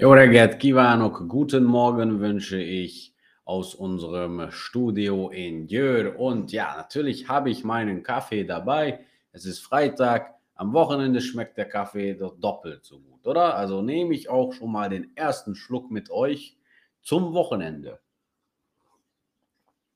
Jó reggelt kívánok, guten Morgen wünsche ich aus unserem Studio in Győr. Und ja, natürlich habe ich meinen Kaffee dabei. Es ist Freitag. Am Wochenende schmeckt der Kaffee doch doppelt so gut, oder? Also nehme ich auch schon mal den ersten Schluck mit euch zum Wochenende.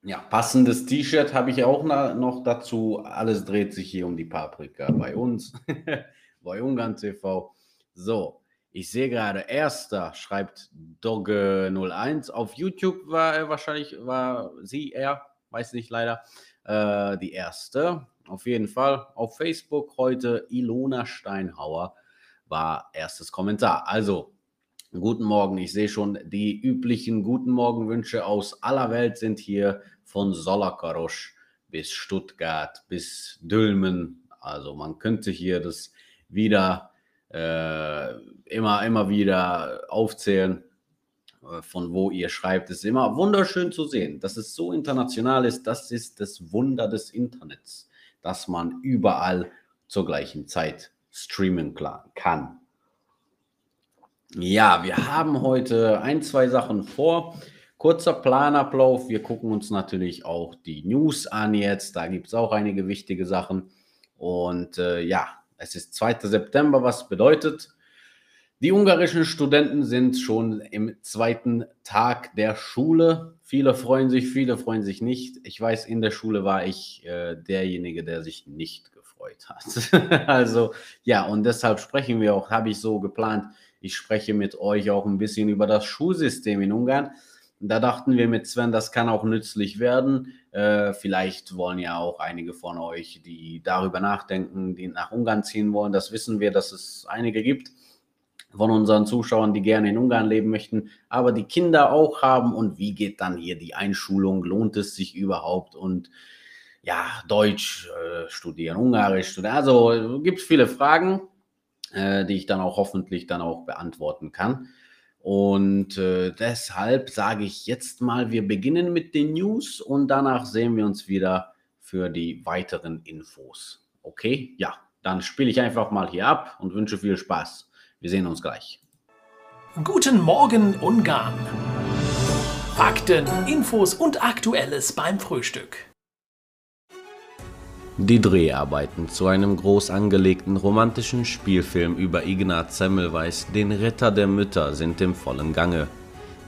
Ja, passendes T-Shirt habe ich auch noch dazu. Alles dreht sich hier um die Paprika bei uns, bei Ungarn TV. So, ich sehe gerade, erster schreibt Dogge01. Auf YouTube war er wahrscheinlich, war sie, er, weiß nicht leider, äh, die erste. Auf jeden Fall. Auf Facebook heute Ilona Steinhauer war erstes Kommentar. Also, guten Morgen. Ich sehe schon, die üblichen guten Morgenwünsche aus aller Welt sind hier von Solakarosch bis Stuttgart bis Dülmen. Also, man könnte hier das wieder äh, immer, immer wieder aufzählen, äh, von wo ihr schreibt. Es ist immer wunderschön zu sehen, dass es so international ist. Das ist das Wunder des Internets, dass man überall zur gleichen Zeit streamen kann. Ja, wir haben heute ein, zwei Sachen vor. Kurzer Planablauf. Wir gucken uns natürlich auch die News an jetzt. Da gibt es auch einige wichtige Sachen. Und äh, ja, es ist 2. September, was bedeutet, die ungarischen Studenten sind schon im zweiten Tag der Schule. Viele freuen sich, viele freuen sich nicht. Ich weiß, in der Schule war ich äh, derjenige, der sich nicht gefreut hat. also ja, und deshalb sprechen wir auch, habe ich so geplant, ich spreche mit euch auch ein bisschen über das Schulsystem in Ungarn. Da dachten wir mit Sven, das kann auch nützlich werden. Äh, vielleicht wollen ja auch einige von euch, die darüber nachdenken, die nach Ungarn ziehen wollen. Das wissen wir, dass es einige gibt von unseren Zuschauern, die gerne in Ungarn leben möchten, aber die Kinder auch haben. Und wie geht dann hier die Einschulung? Lohnt es sich überhaupt? Und ja, Deutsch äh, studieren, Ungarisch studieren. Also gibt es viele Fragen, äh, die ich dann auch hoffentlich dann auch beantworten kann. Und äh, deshalb sage ich jetzt mal, wir beginnen mit den News und danach sehen wir uns wieder für die weiteren Infos. Okay, ja, dann spiele ich einfach mal hier ab und wünsche viel Spaß. Wir sehen uns gleich. Guten Morgen, Ungarn. Fakten, Infos und Aktuelles beim Frühstück. Die Dreharbeiten zu einem groß angelegten romantischen Spielfilm über Ignaz Semmelweis, den Retter der Mütter, sind im vollen Gange.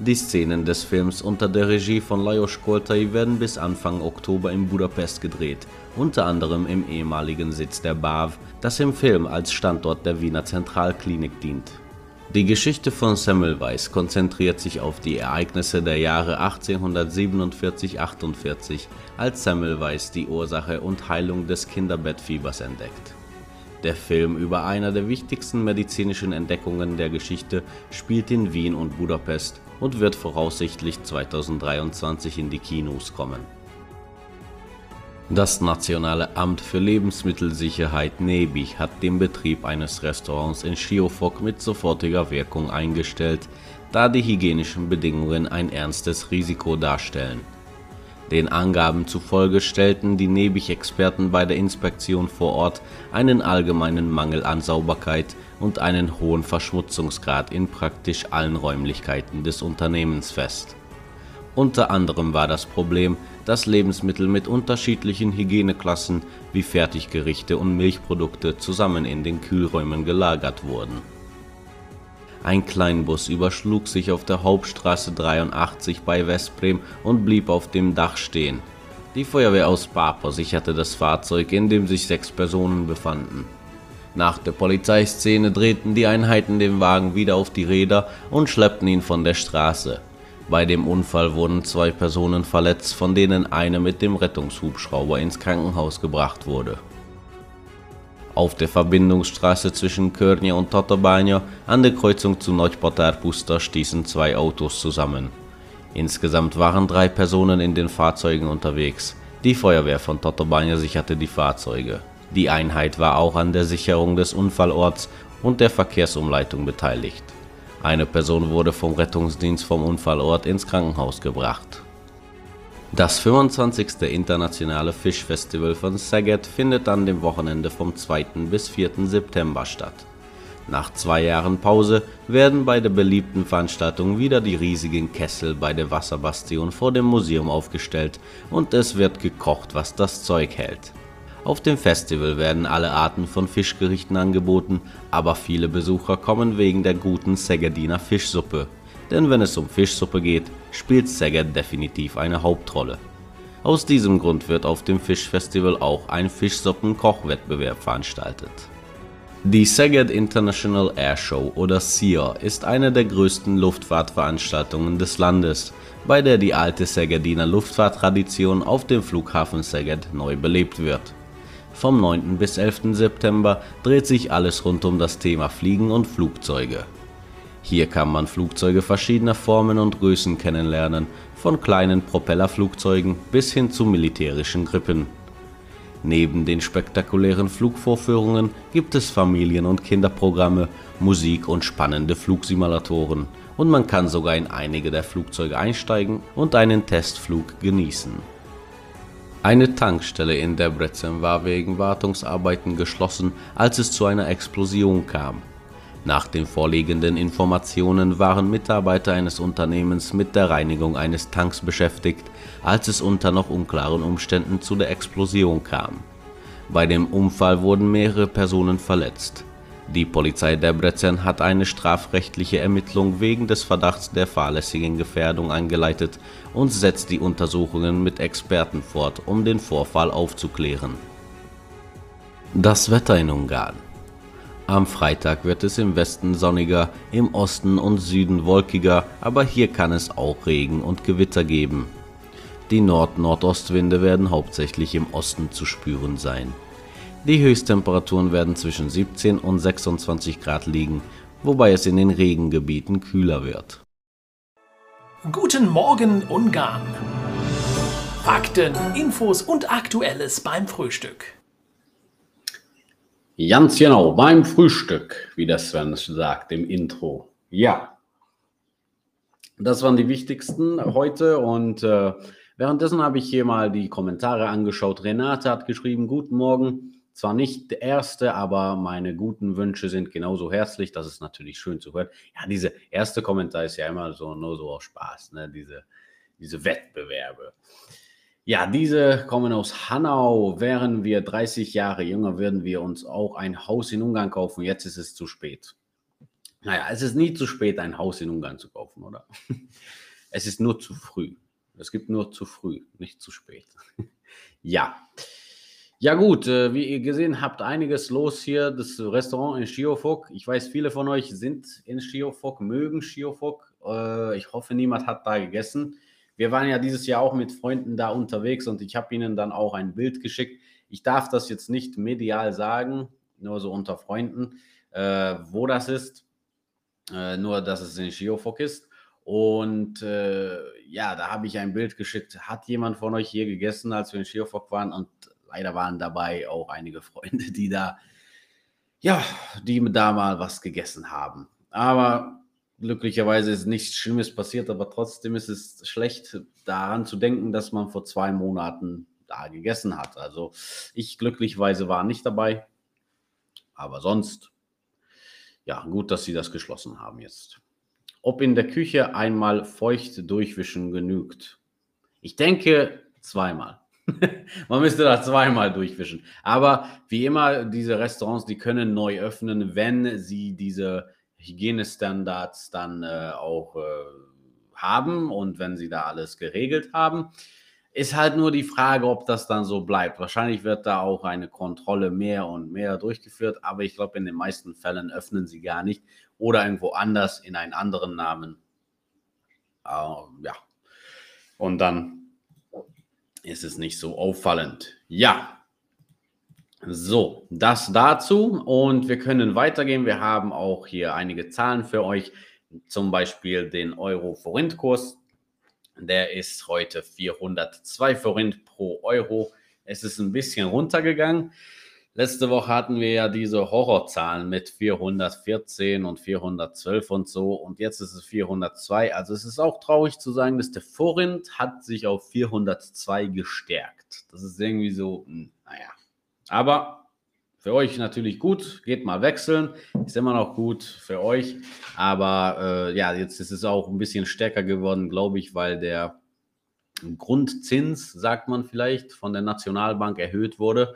Die Szenen des Films unter der Regie von Lajos Koltai werden bis Anfang Oktober in Budapest gedreht, unter anderem im ehemaligen Sitz der BAV, das im Film als Standort der Wiener Zentralklinik dient die Geschichte von Semmelweis konzentriert sich auf die Ereignisse der Jahre 1847-48, als Semmelweis die Ursache und Heilung des Kinderbettfiebers entdeckt. Der Film über einer der wichtigsten medizinischen Entdeckungen der Geschichte spielt in Wien und Budapest und wird voraussichtlich 2023 in die Kinos kommen das Nationale Amt für Lebensmittelsicherheit (NEBI) hat den Betrieb eines Restaurants in Schiofok mit sofortiger Wirkung eingestellt, da die hygienischen Bedingungen ein ernstes Risiko darstellen. Den Angaben zufolge stellten die NEBIG-Experten bei der Inspektion vor Ort einen allgemeinen Mangel an Sauberkeit und einen hohen Verschmutzungsgrad in praktisch allen Räumlichkeiten des Unternehmens fest. Unter anderem war das Problem dass Lebensmittel mit unterschiedlichen Hygieneklassen wie Fertiggerichte und Milchprodukte zusammen in den Kühlräumen gelagert wurden. Ein Kleinbus überschlug sich auf der Hauptstraße 83 bei Westbrem und blieb auf dem Dach stehen. Die Feuerwehr aus Papo sicherte das Fahrzeug, in dem sich sechs Personen befanden. Nach der Polizeiszene drehten die Einheiten den Wagen wieder auf die Räder und schleppten ihn von der Straße. Bei dem Unfall wurden zwei Personen verletzt, von denen eine mit dem Rettungshubschrauber ins Krankenhaus gebracht wurde. Auf der Verbindungsstraße zwischen Körnje und Totobanyo an der Kreuzung zu Nagypatár stießen zwei Autos zusammen. Insgesamt waren drei Personen in den Fahrzeugen unterwegs. Die Feuerwehr von Totobanyo sicherte die Fahrzeuge. Die Einheit war auch an der Sicherung des Unfallorts und der Verkehrsumleitung beteiligt. Eine Person wurde vom Rettungsdienst vom Unfallort ins Krankenhaus gebracht. Das 25. Internationale Fischfestival von Szeged findet an dem Wochenende vom 2. bis 4. September statt. Nach zwei Jahren Pause werden bei der beliebten Veranstaltung wieder die riesigen Kessel bei der Wasserbastion vor dem Museum aufgestellt und es wird gekocht, was das Zeug hält. Auf dem Festival werden alle Arten von Fischgerichten angeboten, aber viele Besucher kommen wegen der guten Seggediner Fischsuppe. Denn wenn es um Fischsuppe geht, spielt Szeged definitiv eine Hauptrolle. Aus diesem Grund wird auf dem Fischfestival auch ein Fischsuppen-Kochwettbewerb veranstaltet. Die Szeged International Air Show oder SIA ist eine der größten Luftfahrtveranstaltungen des Landes, bei der die alte Szegediner Luftfahrttradition auf dem Flughafen Szeged neu belebt wird. Vom 9. bis 11. September dreht sich alles rund um das Thema Fliegen und Flugzeuge. Hier kann man Flugzeuge verschiedener Formen und Größen kennenlernen, von kleinen Propellerflugzeugen bis hin zu militärischen Grippen. Neben den spektakulären Flugvorführungen gibt es Familien- und Kinderprogramme, Musik und spannende Flugsimulatoren und man kann sogar in einige der Flugzeuge einsteigen und einen Testflug genießen. Eine Tankstelle in Debrecen war wegen Wartungsarbeiten geschlossen, als es zu einer Explosion kam. Nach den vorliegenden Informationen waren Mitarbeiter eines Unternehmens mit der Reinigung eines Tanks beschäftigt, als es unter noch unklaren Umständen zu der Explosion kam. Bei dem Unfall wurden mehrere Personen verletzt. Die Polizei Debrecen hat eine strafrechtliche Ermittlung wegen des Verdachts der fahrlässigen Gefährdung eingeleitet und setzt die Untersuchungen mit Experten fort, um den Vorfall aufzuklären. Das Wetter in Ungarn am Freitag wird es im Westen sonniger, im Osten und Süden wolkiger, aber hier kann es auch Regen und Gewitter geben. Die Nord-Nordostwinde werden hauptsächlich im Osten zu spüren sein. Die Höchsttemperaturen werden zwischen 17 und 26 Grad liegen, wobei es in den Regengebieten kühler wird. Guten Morgen Ungarn! Fakten, Infos und Aktuelles beim Frühstück. Ganz genau, beim Frühstück, wie der Sven sagt im Intro. Ja, das waren die wichtigsten heute und äh, währenddessen habe ich hier mal die Kommentare angeschaut. Renate hat geschrieben, guten Morgen. Zwar nicht der erste, aber meine guten Wünsche sind genauso herzlich. Das ist natürlich schön zu hören. Ja, diese erste Kommentar ist ja immer so nur so aus Spaß, ne? diese, diese Wettbewerbe. Ja, diese kommen aus Hanau. Wären wir 30 Jahre jünger, würden wir uns auch ein Haus in Ungarn kaufen. Jetzt ist es zu spät. Naja, es ist nie zu spät, ein Haus in Ungarn zu kaufen, oder? Es ist nur zu früh. Es gibt nur zu früh, nicht zu spät. Ja. Ja gut, äh, wie ihr gesehen habt, einiges los hier. Das Restaurant in Schiofok. Ich weiß, viele von euch sind in Schiofok, mögen Schiofok. Äh, ich hoffe, niemand hat da gegessen. Wir waren ja dieses Jahr auch mit Freunden da unterwegs und ich habe ihnen dann auch ein Bild geschickt. Ich darf das jetzt nicht medial sagen, nur so unter Freunden, äh, wo das ist. Äh, nur, dass es in Schiofok ist. Und äh, ja, da habe ich ein Bild geschickt. Hat jemand von euch hier gegessen, als wir in Schiofok waren? Und leider waren dabei auch einige Freunde, die da, ja, die da mal was gegessen haben. Aber glücklicherweise ist nichts Schlimmes passiert, aber trotzdem ist es schlecht, daran zu denken, dass man vor zwei Monaten da gegessen hat. Also ich glücklicherweise war nicht dabei, aber sonst, ja, gut, dass sie das geschlossen haben jetzt. Ob in der Küche einmal feucht durchwischen genügt? Ich denke zweimal. Man müsste da zweimal durchwischen. Aber wie immer, diese Restaurants, die können neu öffnen, wenn sie diese Hygienestandards dann äh, auch äh, haben und wenn sie da alles geregelt haben. Ist halt nur die Frage, ob das dann so bleibt. Wahrscheinlich wird da auch eine Kontrolle mehr und mehr durchgeführt, aber ich glaube, in den meisten Fällen öffnen sie gar nicht oder irgendwo anders in einen anderen Namen. Äh, ja. Und dann ist es nicht so auffallend. Ja, so, das dazu und wir können weitergehen. Wir haben auch hier einige Zahlen für euch, zum Beispiel den Euro-Forint-Kurs. Der ist heute 402 Forint pro Euro. Es ist ein bisschen runtergegangen. Letzte Woche hatten wir ja diese Horrorzahlen mit 414 und 412 und so und jetzt ist es 402. Also es ist auch traurig zu sagen, dass der Forint hat sich auf 402 gestärkt. Das ist irgendwie so, hm, naja, aber für euch natürlich gut, geht mal wechseln, ist immer noch gut für euch. Aber äh, ja, jetzt ist es auch ein bisschen stärker geworden, glaube ich, weil der Grundzins, sagt man vielleicht, von der Nationalbank erhöht wurde.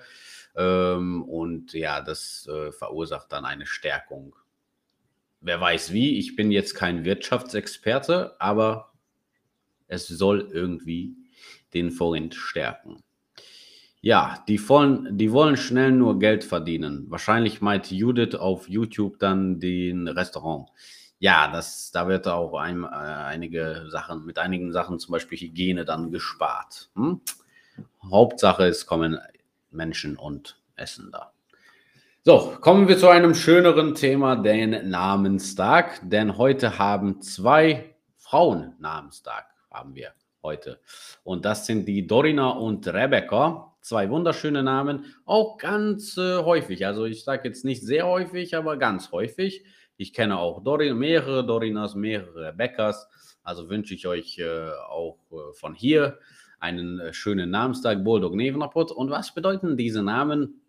Ähm, und ja, das äh, verursacht dann eine Stärkung. Wer weiß wie, ich bin jetzt kein Wirtschaftsexperte, aber es soll irgendwie den Forint stärken. Ja, die wollen, die wollen schnell nur Geld verdienen. Wahrscheinlich meint Judith auf YouTube dann den Restaurant. Ja, das, da wird auch ein, äh, einige Sachen, mit einigen Sachen, zum Beispiel Hygiene, dann gespart. Hm? Hauptsache, es kommen Menschen und essen da. So, kommen wir zu einem schöneren Thema, den Namenstag. Denn heute haben zwei Frauen Namenstag, haben wir heute. Und das sind die Dorina und Rebecca. Zwei wunderschöne Namen, auch ganz äh, häufig. Also ich sage jetzt nicht sehr häufig, aber ganz häufig. Ich kenne auch Dorin, mehrere Dorinas, mehrere Rebeccas. Also wünsche ich euch äh, auch äh, von hier einen äh, schönen Namenstag, Boldog Nevenapot. Und was bedeuten diese Namen?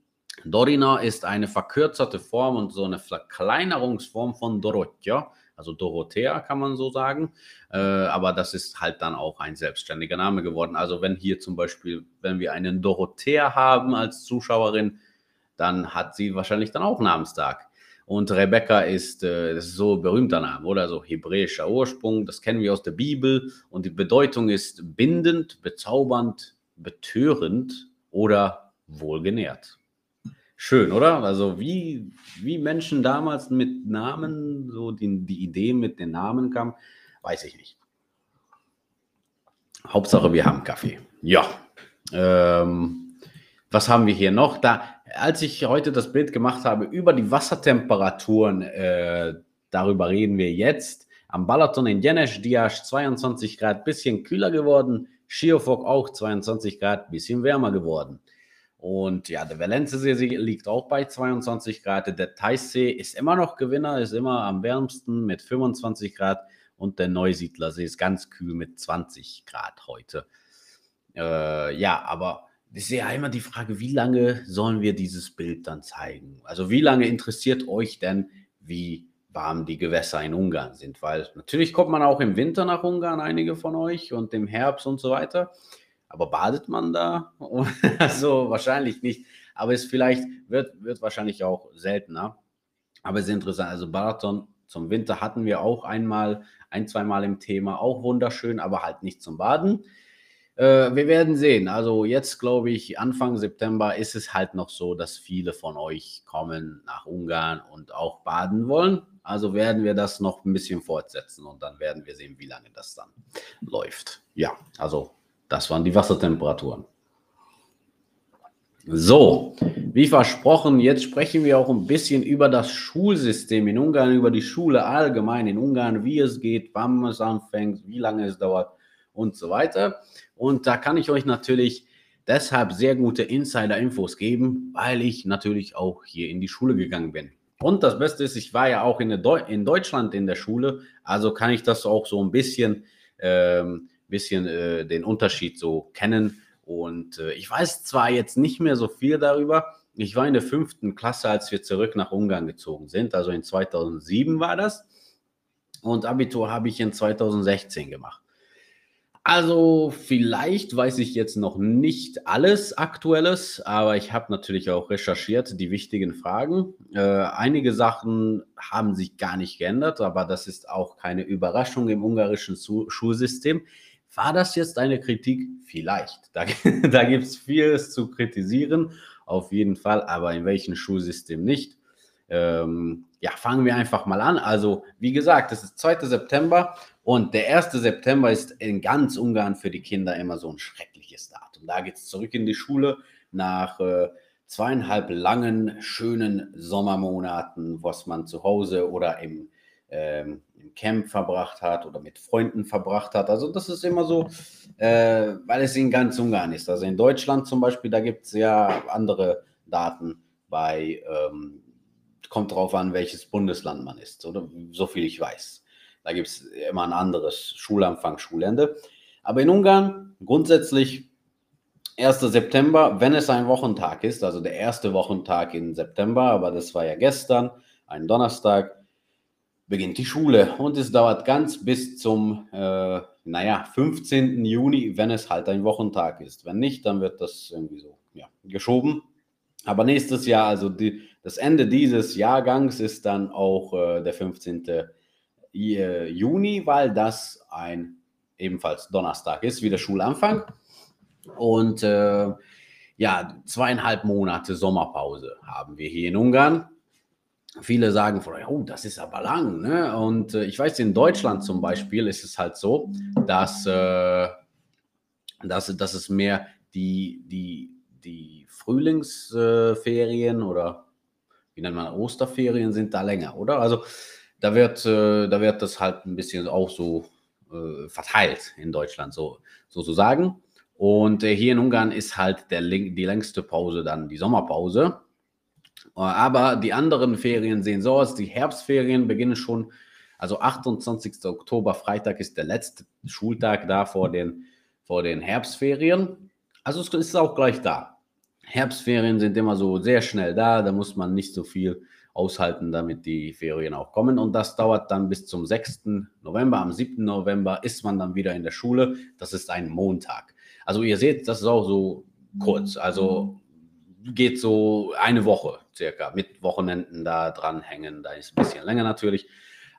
Dorina ist eine verkürzerte Form und so eine Verkleinerungsform von Dorotja also Dorothea kann man so sagen. Äh, aber das ist halt dann auch ein selbstständiger Name geworden. Also wenn hier zum Beispiel, wenn wir einen Dorothea haben als Zuschauerin, dann hat sie wahrscheinlich dann auch Namenstag. Und Rebecca ist, äh, ist so ein berühmter Name, oder? So hebräischer Ursprung, das kennen wir aus der Bibel. Und die Bedeutung ist bindend, bezaubernd, betörend oder wohlgenährt. Schön, oder? Also wie, wie Menschen damals mit Namen, so die, die Idee mit den Namen kam, weiß ich nicht. Hauptsache, wir haben Kaffee. Ja. Ähm, was haben wir hier noch? Da, als ich heute das Bild gemacht habe über die Wassertemperaturen, äh, darüber reden wir jetzt. Am Balaton in Jenesh, Diasch 22 Grad, bisschen kühler geworden. Schiofok auch 22 Grad, bisschen wärmer geworden. Und ja, der Valenzsee liegt auch bei 22 Grad. Der Teissee ist immer noch Gewinner, ist immer am wärmsten mit 25 Grad. Und der Neusiedlersee ist ganz kühl mit 20 Grad heute. Äh, ja, aber ist ja immer die Frage, wie lange sollen wir dieses Bild dann zeigen? Also wie lange interessiert euch denn, wie warm die Gewässer in Ungarn sind? Weil natürlich kommt man auch im Winter nach Ungarn, einige von euch, und im Herbst und so weiter. Aber badet man da? also wahrscheinlich nicht. Aber es vielleicht wird, wird wahrscheinlich auch seltener. Aber es ist interessant. Also Balaton zum Winter hatten wir auch einmal, ein, zweimal im Thema. Auch wunderschön, aber halt nicht zum Baden. Äh, wir werden sehen. Also jetzt glaube ich, Anfang September ist es halt noch so, dass viele von euch kommen nach Ungarn und auch baden wollen. Also werden wir das noch ein bisschen fortsetzen und dann werden wir sehen, wie lange das dann läuft. Ja, also das waren die Wassertemperaturen. So, wie versprochen, jetzt sprechen wir auch ein bisschen über das Schulsystem in Ungarn, über die Schule allgemein in Ungarn, wie es geht, wann es anfängt, wie lange es dauert und so weiter. Und da kann ich euch natürlich deshalb sehr gute Insider-Infos geben, weil ich natürlich auch hier in die Schule gegangen bin. Und das Beste ist, ich war ja auch in, Deu in Deutschland in der Schule, also kann ich das auch so ein bisschen ähm, bisschen äh, den Unterschied so kennen. Und äh, ich weiß zwar jetzt nicht mehr so viel darüber. Ich war in der fünften Klasse, als wir zurück nach Ungarn gezogen sind. Also in 2007 war das. Und Abitur habe ich in 2016 gemacht. Also vielleicht weiß ich jetzt noch nicht alles Aktuelles, aber ich habe natürlich auch recherchiert die wichtigen Fragen. Äh, einige Sachen haben sich gar nicht geändert, aber das ist auch keine Überraschung im ungarischen Schulsystem. War das jetzt eine Kritik? Vielleicht. Da, da gibt es vieles zu kritisieren, auf jeden Fall, aber in welchem Schulsystem nicht. Ähm, ja, fangen wir einfach mal an. Also, wie gesagt, es ist 2. September und der 1. September ist in ganz Ungarn für die Kinder immer so ein schreckliches Datum. Da geht es zurück in die Schule nach äh, zweieinhalb langen, schönen Sommermonaten, was man zu Hause oder im ähm, im Camp verbracht hat oder mit Freunden verbracht hat. Also das ist immer so, äh, weil es in ganz Ungarn ist. Also in Deutschland zum Beispiel, da gibt es ja andere Daten bei, ähm, kommt drauf an, welches Bundesland man ist, oder so viel ich weiß. Da gibt es immer ein anderes Schulanfang, Schulende. Aber in Ungarn grundsätzlich 1. September, wenn es ein Wochentag ist, also der erste Wochentag in September, aber das war ja gestern, ein Donnerstag, beginnt die Schule und es dauert ganz bis zum, äh, naja, 15. Juni, wenn es halt ein Wochentag ist. Wenn nicht, dann wird das irgendwie so ja, geschoben. Aber nächstes Jahr, also die, das Ende dieses Jahrgangs ist dann auch äh, der 15. Äh, Juni, weil das ein ebenfalls Donnerstag ist, wie der Schulanfang. Und äh, ja, zweieinhalb Monate Sommerpause haben wir hier in Ungarn. Viele sagen vorher, oh, das ist aber lang. Ne? Und äh, ich weiß, in Deutschland zum Beispiel ist es halt so, dass, äh, dass, dass es mehr die, die, die Frühlingsferien oder wie nennt man Osterferien sind da länger, oder? Also da wird, äh, da wird das halt ein bisschen auch so äh, verteilt in Deutschland, so sozusagen. Und äh, hier in Ungarn ist halt der, die längste Pause dann die Sommerpause. Aber die anderen Ferien sehen so aus. Die Herbstferien beginnen schon, also 28. Oktober, Freitag ist der letzte Schultag da vor den, vor den Herbstferien. Also es ist auch gleich da. Herbstferien sind immer so sehr schnell da, da muss man nicht so viel aushalten, damit die Ferien auch kommen. Und das dauert dann bis zum 6. November. Am 7. November ist man dann wieder in der Schule. Das ist ein Montag. Also ihr seht, das ist auch so kurz. Also geht so eine Woche circa mit Wochenenden da dranhängen. Da ist ein bisschen länger natürlich.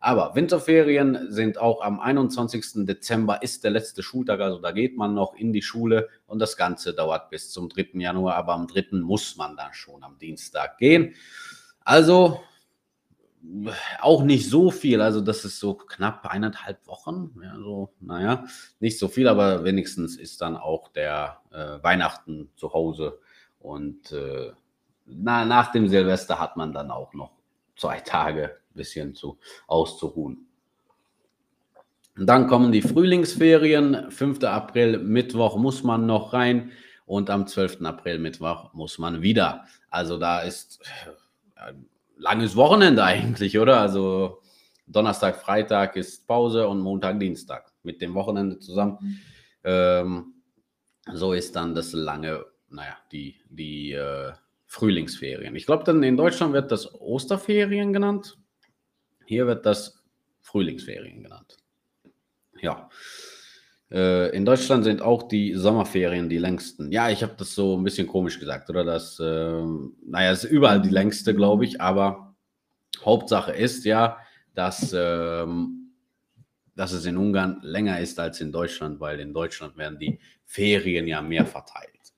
Aber Winterferien sind auch am 21. Dezember ist der letzte Schultag, also da geht man noch in die Schule und das Ganze dauert bis zum 3. Januar, aber am 3. muss man dann schon am Dienstag gehen. Also auch nicht so viel, also das ist so knapp eineinhalb Wochen, ja, so, naja, nicht so viel, aber wenigstens ist dann auch der äh, Weihnachten zu Hause und äh, na, nach dem Silvester hat man dann auch noch zwei Tage ein bisschen zu, auszuruhen. Und dann kommen die Frühlingsferien. 5. April, Mittwoch muss man noch rein und am 12. April, Mittwoch muss man wieder. Also da ist ein äh, langes Wochenende eigentlich, oder? Also Donnerstag, Freitag ist Pause und Montag, Dienstag mit dem Wochenende zusammen. Mhm. Ähm, so ist dann das lange, naja, die, die äh, Frühlingsferien. Ich glaube, dann in Deutschland wird das Osterferien genannt. Hier wird das Frühlingsferien genannt. Ja. Äh, in Deutschland sind auch die Sommerferien die längsten. Ja, ich habe das so ein bisschen komisch gesagt, oder? Das, äh, naja, ist überall die längste, glaube ich, aber Hauptsache ist ja, dass, ähm, dass es in Ungarn länger ist als in Deutschland, weil in Deutschland werden die Ferien ja mehr verteilt.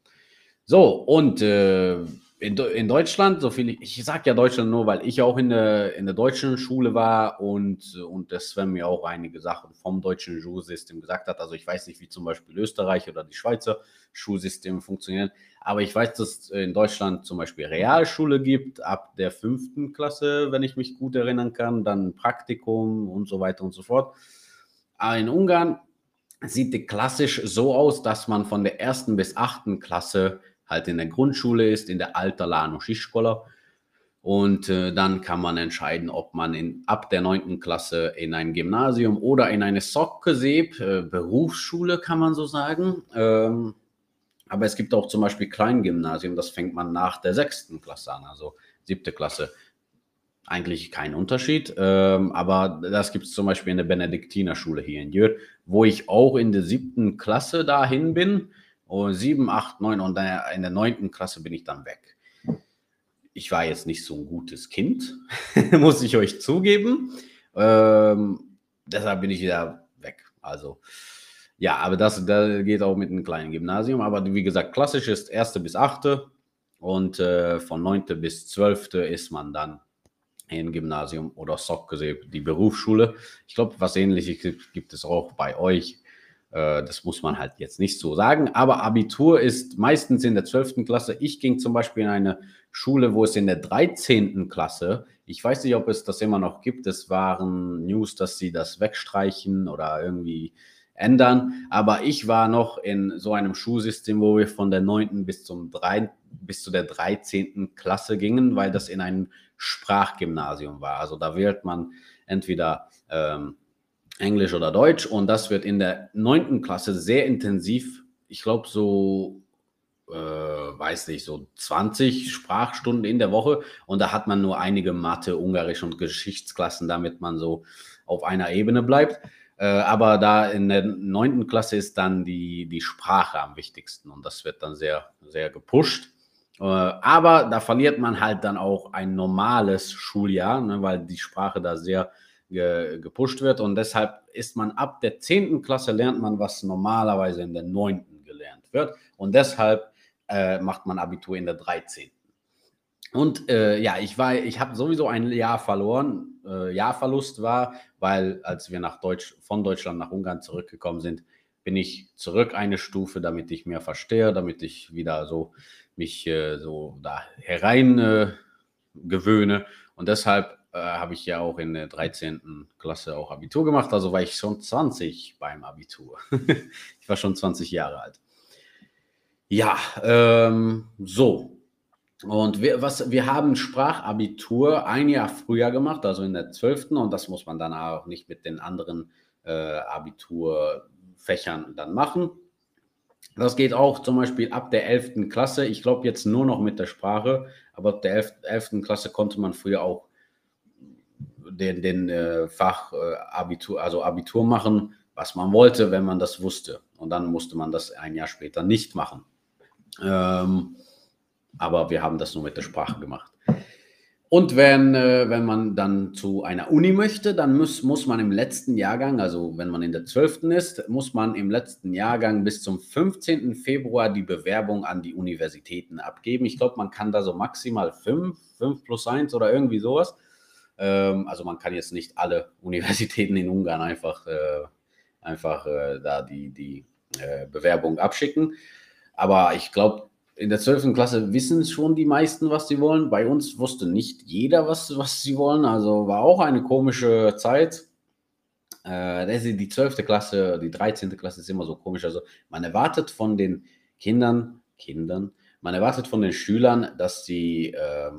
So, und äh, in, in Deutschland, so viel ich, ich sage ja Deutschland nur, weil ich auch in der, in der deutschen Schule war und, und das Sven mir auch einige Sachen vom deutschen Schulsystem gesagt hat. Also ich weiß nicht, wie zum Beispiel Österreich oder die Schweizer Schulsysteme funktionieren, aber ich weiß, dass es in Deutschland zum Beispiel Realschule gibt, ab der fünften Klasse, wenn ich mich gut erinnern kann, dann Praktikum und so weiter und so fort. Aber in Ungarn sieht es klassisch so aus, dass man von der ersten bis achten Klasse halt in der Grundschule ist, in der Alta Lano Schischkola. Und äh, dann kann man entscheiden, ob man in, ab der 9. Klasse in ein Gymnasium oder in eine Sockeseb, äh, Berufsschule kann man so sagen. Ähm, aber es gibt auch zum Beispiel Kleingymnasium, das fängt man nach der 6. Klasse an, also siebte Klasse. Eigentlich kein Unterschied, ähm, aber das gibt es zum Beispiel in der Benediktinerschule hier in Jür, wo ich auch in der siebten Klasse dahin bin und 7, 8, 9 und in der neunten Klasse bin ich dann weg. Ich war jetzt nicht so ein gutes Kind, muss ich euch zugeben. Ähm, deshalb bin ich wieder weg. Also, ja, aber das, das geht auch mit einem kleinen Gymnasium. Aber wie gesagt, klassisch ist erste bis achte und äh, von neunte bis zwölfte ist man dann im Gymnasium oder SOC, die Berufsschule. Ich glaube, was ähnliches gibt es auch bei euch das muss man halt jetzt nicht so sagen. Aber Abitur ist meistens in der 12. Klasse. Ich ging zum Beispiel in eine Schule, wo es in der 13. Klasse, ich weiß nicht, ob es das immer noch gibt, es waren News, dass sie das wegstreichen oder irgendwie ändern. Aber ich war noch in so einem Schulsystem, wo wir von der 9. bis, zum 3, bis zu der 13. Klasse gingen, weil das in einem Sprachgymnasium war. Also da wählt man entweder ähm, Englisch oder Deutsch und das wird in der neunten Klasse sehr intensiv, ich glaube so äh, weiß nicht, so 20 Sprachstunden in der Woche und da hat man nur einige Mathe, Ungarisch und Geschichtsklassen, damit man so auf einer Ebene bleibt. Äh, aber da in der neunten Klasse ist dann die, die Sprache am wichtigsten und das wird dann sehr, sehr gepusht. Äh, aber da verliert man halt dann auch ein normales Schuljahr, ne, weil die Sprache da sehr ge, gepusht wird und deshalb ist man ab der zehnten Klasse lernt man, was normalerweise in der neunten gelernt wird und deshalb äh, macht man Abitur in der 13. Und äh, ja, ich war, ich habe sowieso ein Jahr verloren. Äh, Jahrverlust war, weil als wir nach Deutsch, von Deutschland nach Ungarn zurückgekommen sind, bin ich zurück eine Stufe, damit ich mehr verstehe, damit ich wieder so mich äh, so da herein äh, gewöhne. Und deshalb äh, habe ich ja auch in der 13. Klasse auch Abitur gemacht. Also war ich schon 20 beim Abitur. ich war schon 20 Jahre alt. Ja, ähm, so. Und wir, was, wir haben Sprachabitur ein Jahr früher gemacht, also in der 12. Und das muss man dann auch nicht mit den anderen äh, Abiturfächern dann machen. Das geht auch zum Beispiel ab der 11. Klasse. Ich glaube jetzt nur noch mit der Sprache, aber ab der 11. 11. Klasse konnte man früher auch den, den äh, Fach äh, also Abitur machen, was man wollte, wenn man das wusste. Und dann musste man das ein Jahr später nicht machen. Ähm, aber wir haben das nur mit der Sprache gemacht. Und wenn, äh, wenn man dann zu einer Uni möchte, dann muss, muss man im letzten Jahrgang, also wenn man in der 12. ist, muss man im letzten Jahrgang bis zum 15. Februar die Bewerbung an die Universitäten abgeben. Ich glaube, man kann da so maximal 5, 5 plus 1 oder irgendwie sowas. Ähm, also man kann jetzt nicht alle Universitäten in Ungarn einfach, äh, einfach äh, da die, die äh, Bewerbung abschicken. Aber ich glaube, in der 12. Klasse wissen schon die meisten, was sie wollen. Bei uns wusste nicht jeder, was, was sie wollen. Also war auch eine komische Zeit. Äh, die 12. Klasse, die 13. Klasse ist immer so komisch. Also man erwartet von den Kindern, Kindern, man erwartet von den Schülern, dass sie äh,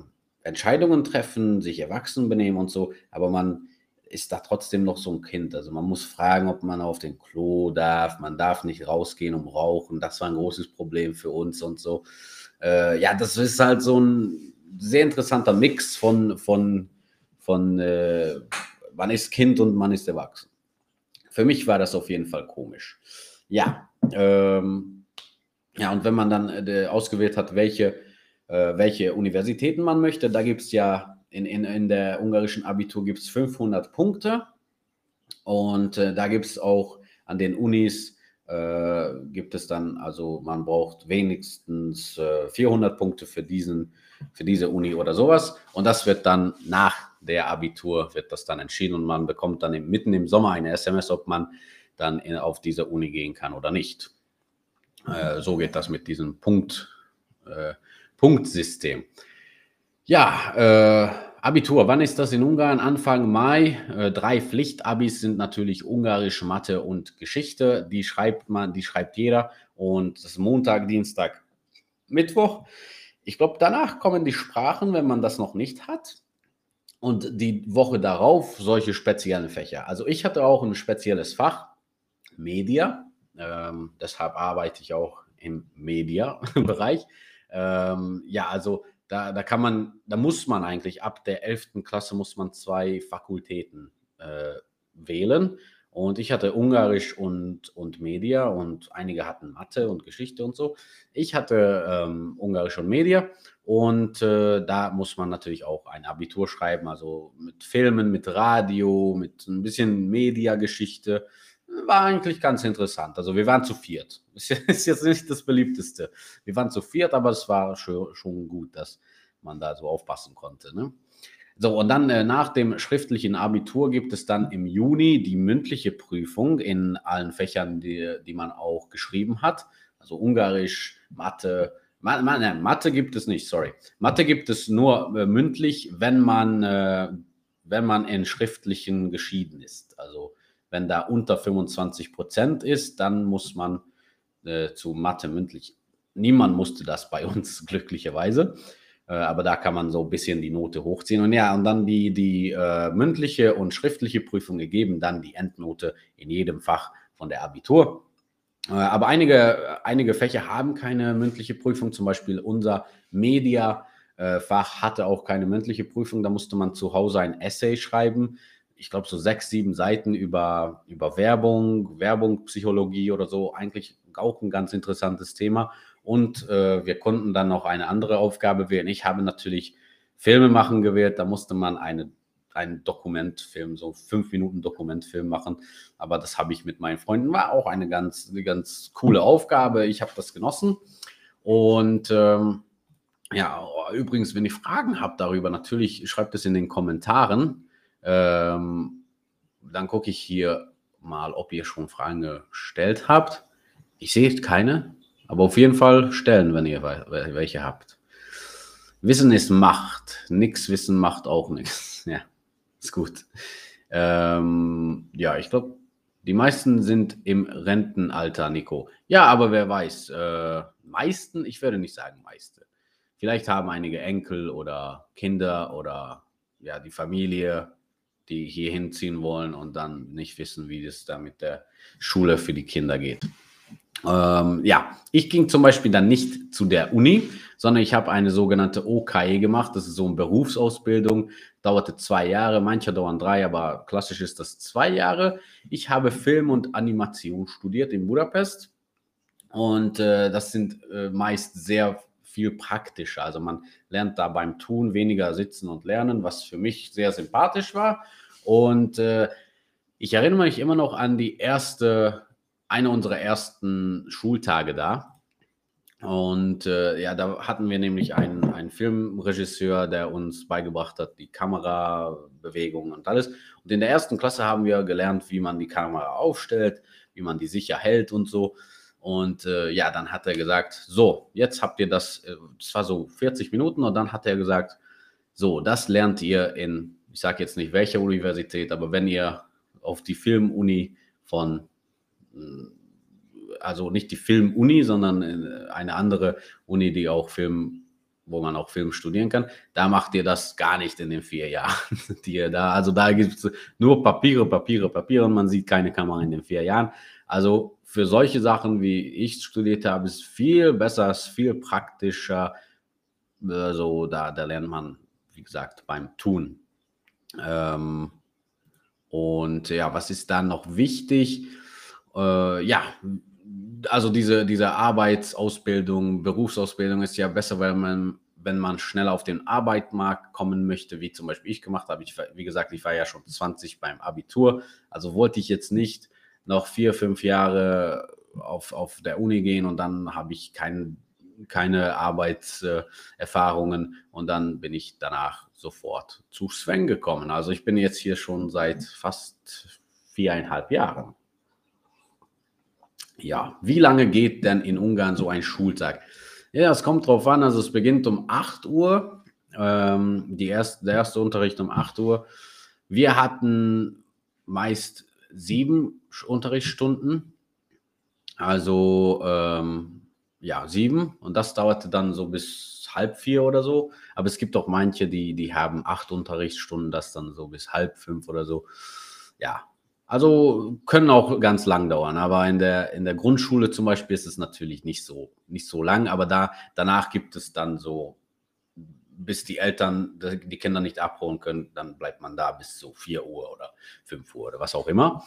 Entscheidungen treffen, sich erwachsen benehmen und so, aber man ist da trotzdem noch so ein Kind. Also man muss fragen, ob man auf den Klo darf, man darf nicht rausgehen um rauchen. Das war ein großes Problem für uns und so. Äh, ja, das ist halt so ein sehr interessanter Mix von, von, von äh, man ist Kind und man ist erwachsen. Für mich war das auf jeden Fall komisch. Ja, ähm, ja, und wenn man dann äh, ausgewählt hat, welche, welche Universitäten man möchte, da gibt es ja in, in, in der ungarischen Abitur gibt es 500 Punkte. Und äh, da gibt es auch an den Unis äh, gibt es dann, also man braucht wenigstens äh, 400 Punkte für diesen, für diese Uni oder sowas. Und das wird dann nach der Abitur wird das dann entschieden und man bekommt dann im, mitten im Sommer eine SMS, ob man dann in, auf diese Uni gehen kann oder nicht. Äh, so geht das mit diesem Punkt, äh, Punktsystem. Ja, äh, Abitur, wann ist das in Ungarn? Anfang Mai. Äh, drei Pflichtabis sind natürlich Ungarisch, Mathe und Geschichte. Die schreibt man, die schreibt jeder. Und das ist Montag, Dienstag, Mittwoch. Ich glaube, danach kommen die Sprachen, wenn man das noch nicht hat. Und die Woche darauf solche speziellen Fächer. Also ich hatte auch ein spezielles Fach, Media. Ähm, deshalb arbeite ich auch im Media-Bereich. Ähm, ja, also da, da kann man, da muss man eigentlich ab der 11. Klasse muss man zwei Fakultäten äh, wählen. Und ich hatte Ungarisch und, und Media und einige hatten Mathe und Geschichte und so. Ich hatte ähm, Ungarisch und Media und äh, da muss man natürlich auch ein Abitur schreiben, also mit Filmen, mit Radio, mit ein bisschen Mediageschichte. War eigentlich ganz interessant. Also wir waren zu viert. Ist jetzt nicht das beliebteste. Wir waren zu viert, aber es war schon, gut, dass man da so aufpassen konnte. Ne? So, und dann äh, nach dem schriftlichen Abitur gibt es dann im Juni die mündliche Prüfung in allen Fächern, die, die man auch geschrieben hat. Also Ungarisch, Mathe. Ma, ma, ne, Mathe gibt es nicht, sorry. Mathe gibt es nur äh, mündlich, wenn man, äh, wenn man in schriftlichen geschieden ist. Also wenn da unter 25 Prozent ist, dann muss man äh, zu Mathe mündlich. Niemand musste das bei uns, glücklicherweise. Äh, aber da kann man so ein bisschen die Note hochziehen. Und ja, und dann die, die äh, mündliche und schriftliche Prüfung ergeben dann die Endnote in jedem Fach von der Abitur. Äh, aber einige, einige Fächer haben keine mündliche Prüfung, zum Beispiel unser Media-Fach hatte auch keine mündliche Prüfung. Da musste man zu Hause ein Essay schreiben. Ich glaube, so sechs, sieben Seiten über, über Werbung, Werbung, Psychologie oder so. Eigentlich auch ein ganz interessantes Thema. Und äh, wir konnten dann noch eine andere Aufgabe wählen. Ich habe natürlich Filme machen gewählt. Da musste man eine einen Dokumentfilm, so fünf Minuten Dokumentfilm machen. Aber das habe ich mit meinen Freunden, war auch eine ganz, eine ganz coole Aufgabe. Ich habe das genossen. Und ähm, ja, übrigens, wenn ihr Fragen habt darüber, natürlich schreibt es in den Kommentaren. Ähm, dann gucke ich hier mal, ob ihr schon Fragen gestellt habt. Ich sehe keine, aber auf jeden Fall stellen, wenn ihr welche habt. Wissen ist Macht. Nix Wissen macht auch nichts. Ja ist gut. Ähm, ja, ich glaube, die meisten sind im Rentenalter, Nico. Ja, aber wer weiß. Äh, meisten, ich würde nicht sagen meiste. Vielleicht haben einige Enkel oder Kinder oder ja, die Familie, die hier hinziehen wollen und dann nicht wissen, wie es da mit der Schule für die Kinder geht. Ähm, ja, ich ging zum Beispiel dann nicht zu der Uni, sondern ich habe eine sogenannte OKE gemacht. Das ist so eine Berufsausbildung, dauerte zwei Jahre, manche dauern drei, aber klassisch ist das zwei Jahre. Ich habe Film und Animation studiert in Budapest und äh, das sind äh, meist sehr viel praktischer. Also man lernt da beim Tun weniger sitzen und lernen, was für mich sehr sympathisch war. Und äh, ich erinnere mich immer noch an die erste einer unserer ersten Schultage da. Und äh, ja, da hatten wir nämlich einen, einen Filmregisseur, der uns beigebracht hat, die Kamerabewegung und alles. Und in der ersten Klasse haben wir gelernt, wie man die Kamera aufstellt, wie man die sicher hält und so. Und äh, ja, dann hat er gesagt, so, jetzt habt ihr das, es äh, war so 40 Minuten und dann hat er gesagt, so, das lernt ihr in, ich sage jetzt nicht welche Universität, aber wenn ihr auf die Filmuni von also nicht die Filmuni, sondern äh, eine andere Uni, die auch Film, wo man auch Film studieren kann. Da macht ihr das gar nicht in den vier Jahren, die ihr da, also da gibt es nur Papiere, Papiere, Papiere und man sieht keine Kamera in den vier Jahren. Also für solche Sachen, wie ich studiert habe, ist viel besser, ist viel praktischer. Also da, da lernt man, wie gesagt, beim Tun. Ähm, und ja, was ist dann noch wichtig? äh, ja, also diese, diese Arbeitsausbildung, Berufsausbildung ist ja besser, weil man, wenn man schnell auf den Arbeitsmarkt kommen möchte, wie zum Beispiel ich gemacht habe. Ich, wie gesagt, ich war ja schon 20 beim Abitur, also wollte ich jetzt nicht noch vier, fünf Jahre auf, auf der Uni gehen und dann habe ich kein, keine Arbeitserfahrungen und dann bin ich danach sofort zu Sven gekommen. Also ich bin jetzt hier schon seit fast viereinhalb Jahren. Ja, wie lange geht denn in Ungarn so ein Schultag? Ja, es kommt drauf an. Also es beginnt um 8 Uhr. Ähm, die erste, der erste Unterricht um 8 Uhr. Wir hatten meist sieben Unterrichtsstunden. Also ähm, ja, sieben. Und das dauerte dann so bis halb vier oder so. Aber es gibt auch manche, die, die haben acht Unterrichtsstunden, das dann so bis halb fünf oder so. Ja, also können auch ganz lang dauern, aber in der, in der Grundschule zum Beispiel ist es natürlich nicht so, nicht so lang, aber da, danach gibt es dann so, bis die Eltern die Kinder nicht abholen können, dann bleibt man da bis so 4 Uhr oder 5 Uhr oder was auch immer.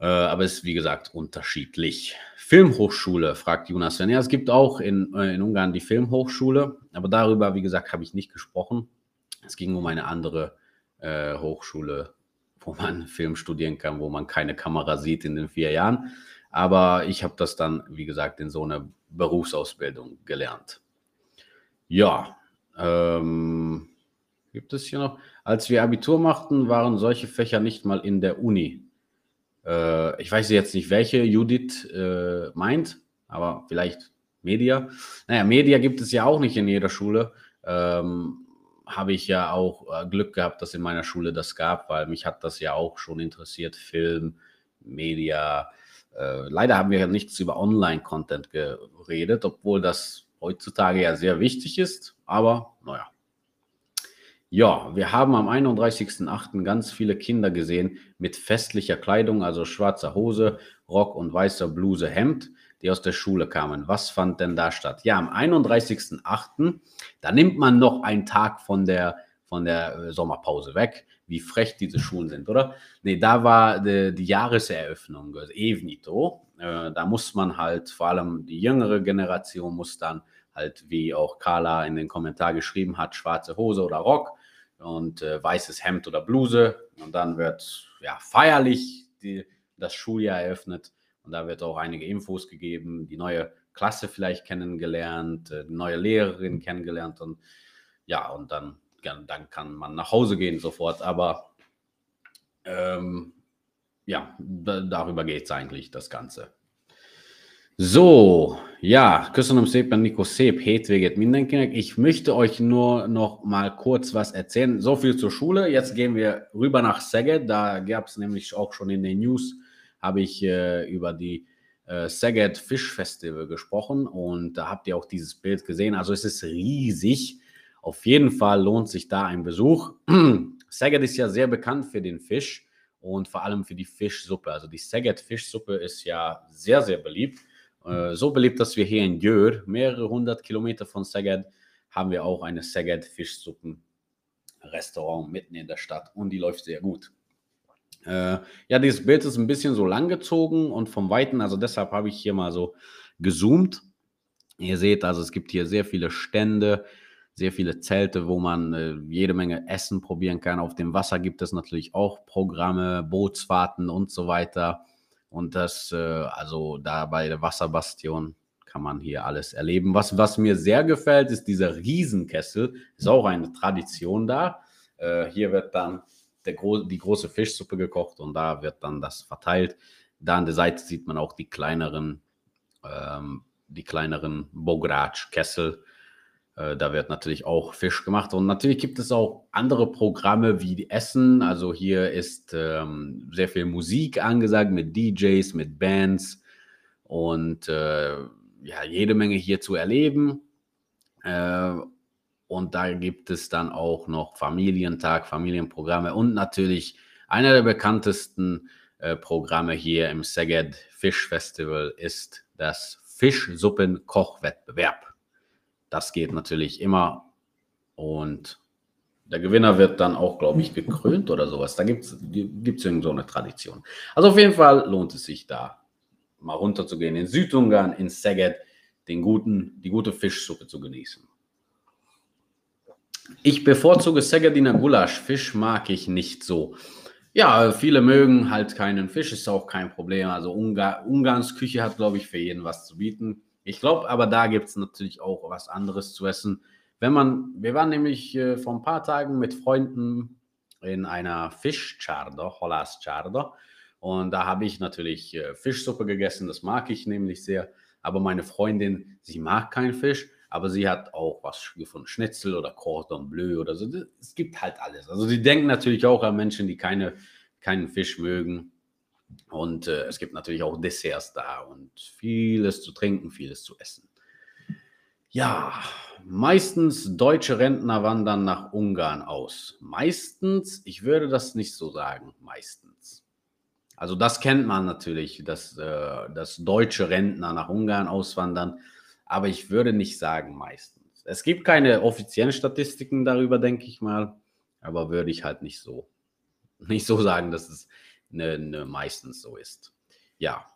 Äh, aber es ist wie gesagt unterschiedlich. Filmhochschule, fragt Jonas. Ja, es gibt auch in, äh, in Ungarn die Filmhochschule, aber darüber, wie gesagt, habe ich nicht gesprochen. Es ging um eine andere äh, Hochschule wo man Film studieren kann, wo man keine Kamera sieht in den vier Jahren. Aber ich habe das dann, wie gesagt, in so einer Berufsausbildung gelernt. Ja, ähm, gibt es hier noch? Als wir Abitur machten, waren solche Fächer nicht mal in der Uni. Äh, ich weiß jetzt nicht, welche Judith äh, meint, aber vielleicht Media. Naja, Media gibt es ja auch nicht in jeder Schule. Ähm, habe ich ja auch äh, Glück gehabt, dass in meiner Schule das gab, weil mich hat das ja auch schon interessiert, Film, Media. Äh, leider haben wir ja nichts über Online-Content geredet, obwohl das heutzutage ja sehr wichtig ist, aber naja. Ja, wir haben am 31.08. ganz viele Kinder gesehen mit festlicher Kleidung, also schwarzer Hose, Rock und weißer Bluse, Hemd, die aus der Schule kamen. Was fand denn da statt? Ja, am 31.08., da nimmt man noch einen Tag von der, von der äh, Sommerpause weg. Wie frech diese Schulen sind, oder? Nee, da war die, die Jahreseröffnung, also Evnito. Äh, da muss man halt, vor allem die jüngere Generation muss dann halt, wie auch Carla in den Kommentar geschrieben hat, schwarze Hose oder Rock und äh, weißes Hemd oder Bluse. Und dann wird ja feierlich die, das Schuljahr eröffnet. Und da wird auch einige Infos gegeben, die neue Klasse vielleicht kennengelernt, äh, die neue Lehrerin kennengelernt. Und ja, und dann, dann kann man nach Hause gehen sofort. Aber ähm, ja, da, darüber geht es eigentlich, das Ganze. So, ja, köszönöm szépen, Nico, szép hétvégét mindenkinek. Ich möchte euch nur noch mal kurz was erzählen. So viel zur Schule. Jetzt gehen wir rüber nach Szeged. Da gab es nämlich auch schon in den News, habe ich äh, über die äh, Szeged Fish Festival gesprochen und da habt ihr auch dieses Bild gesehen. Also es ist riesig. Auf jeden Fall lohnt sich da ein Besuch. Szeged ist ja sehr bekannt für den Fisch und vor allem für die Fischsuppe. Also die Szeged Fischsuppe ist ja sehr, sehr beliebt. Äh, so beliebt, dass wir hier in Jör, mehrere hundert Kilometer von Szeged, haben wir auch eine Szeged Fischsuppen-Restaurant mitten in der Stadt und die läuft sehr gut. Äh, ja, dieses Bild ist ein bisschen so langgezogen und vom Weiten, also deshalb habe ich hier mal so gezoomt. Ihr seht also, es gibt hier sehr viele Stände, sehr viele Zelte, wo man äh, jede Menge Essen probieren kann. Auf dem Wasser gibt es natürlich auch Programme, Bootsfahrten und so weiter. Und das, äh, also da bei der Wasserbastion kann man hier alles erleben. Was, was mir sehr gefällt, ist dieser Riesenkessel. Ist auch eine Tradition da. Äh, hier wird dann der, die große Fischsuppe gekocht und da wird dann das verteilt. Da an der Seite sieht man auch die kleineren, ähm, die kleineren Bogratsch-Kessel. Äh, da wird natürlich auch Fisch gemacht. Und natürlich gibt es auch andere Programme wie Essen. Also hier ist ähm, sehr viel Musik angesagt mit DJs, mit Bands und äh, ja, jede Menge hier zu erleben. Äh, und da gibt es dann auch noch Familientag, Familienprogramme und natürlich einer der bekanntesten äh, Programme hier im Szeged Fish Festival ist das Fischsuppen-Kochwettbewerb. Das geht natürlich immer. Und der Gewinner wird dann auch, glaube ich, gekrönt oder sowas. Da gibt es irgend so eine Tradition. Also auf jeden Fall lohnt es sich da mal runterzugehen in Südungarn, in Szeged, den guten, die gute Fischsuppe zu genießen. Ich bevorzuge Szegediner Gulasch. Fisch mag ich nicht so. Ja, viele mögen halt keinen Fisch, ist auch kein Problem. Also Ungar Ungarns Küche hat, glaube ich, für jeden was zu bieten. Ich glaube, aber da gibt es natürlich auch was anderes zu essen. Wenn man, wir waren nämlich äh, vor ein paar Tagen mit Freunden in einer Fischchardo, Hollas Chardo. Und da habe ich natürlich äh, Fischsuppe gegessen, das mag ich nämlich sehr. Aber meine Freundin, sie mag keinen Fisch, aber sie hat auch was von Schnitzel oder Cordon Bleu oder so. Es gibt halt alles. Also sie denken natürlich auch an Menschen, die keine, keinen Fisch mögen. Und äh, es gibt natürlich auch Desserts da und vieles zu trinken, vieles zu essen. Ja, meistens deutsche Rentner wandern nach Ungarn aus. Meistens, ich würde das nicht so sagen, meistens. Also das kennt man natürlich, dass, äh, dass deutsche Rentner nach Ungarn auswandern, aber ich würde nicht sagen meistens. Es gibt keine offiziellen Statistiken darüber, denke ich mal, aber würde ich halt nicht so, nicht so sagen, dass es ne, ne, meistens so ist. Ja,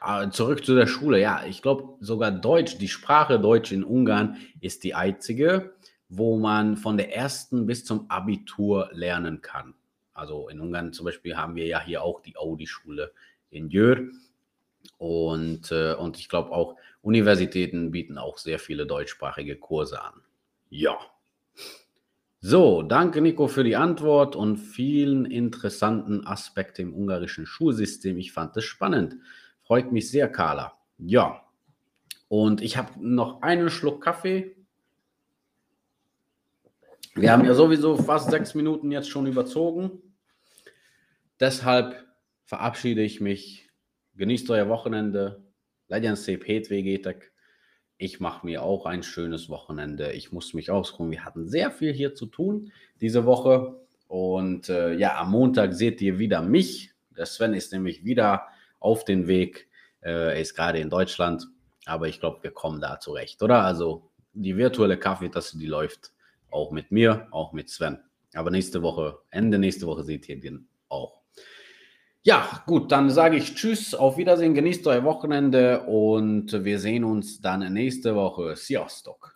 ah, zurück zu der Schule. Ja, ich glaube sogar Deutsch, die Sprache Deutsch in Ungarn ist die einzige, wo man von der ersten bis zum Abitur lernen kann. Also in Ungarn zum Beispiel haben wir ja hier auch die Audi-Schule in Jör. Und, äh, und ich glaube auch Universitäten bieten auch sehr viele deutschsprachige Kurse an. Ja. So, danke Nico für die Antwort und vielen interessanten Aspekte im ungarischen Schulsystem. Ich fand es spannend. Freut mich sehr, Carla. Ja, und ich habe noch einen Schluck Kaffee. Wir haben ja sowieso fast sechs Minuten jetzt schon überzogen. Deshalb verabschiede ich mich. Genießt euer Wochenende. Legyen szép hétvégétek. Ich mache mir auch ein schönes Wochenende. Ich muss mich ausruhen. Wir hatten sehr viel hier zu tun diese Woche. Und äh, ja, am Montag seht ihr wieder mich. Der Sven ist nämlich wieder auf den Weg. Äh, er ist gerade in Deutschland. Aber ich glaube, wir kommen da zurecht, oder? Also die virtuelle Kaffeetasse, die läuft auch mit mir, auch mit Sven. Aber nächste Woche, Ende nächste Woche seht ihr den. Ja, gut, dann sage ich Tschüss, auf Wiedersehen, genießt euer Wochenende und wir sehen uns dann nächste Woche. Sziasztok!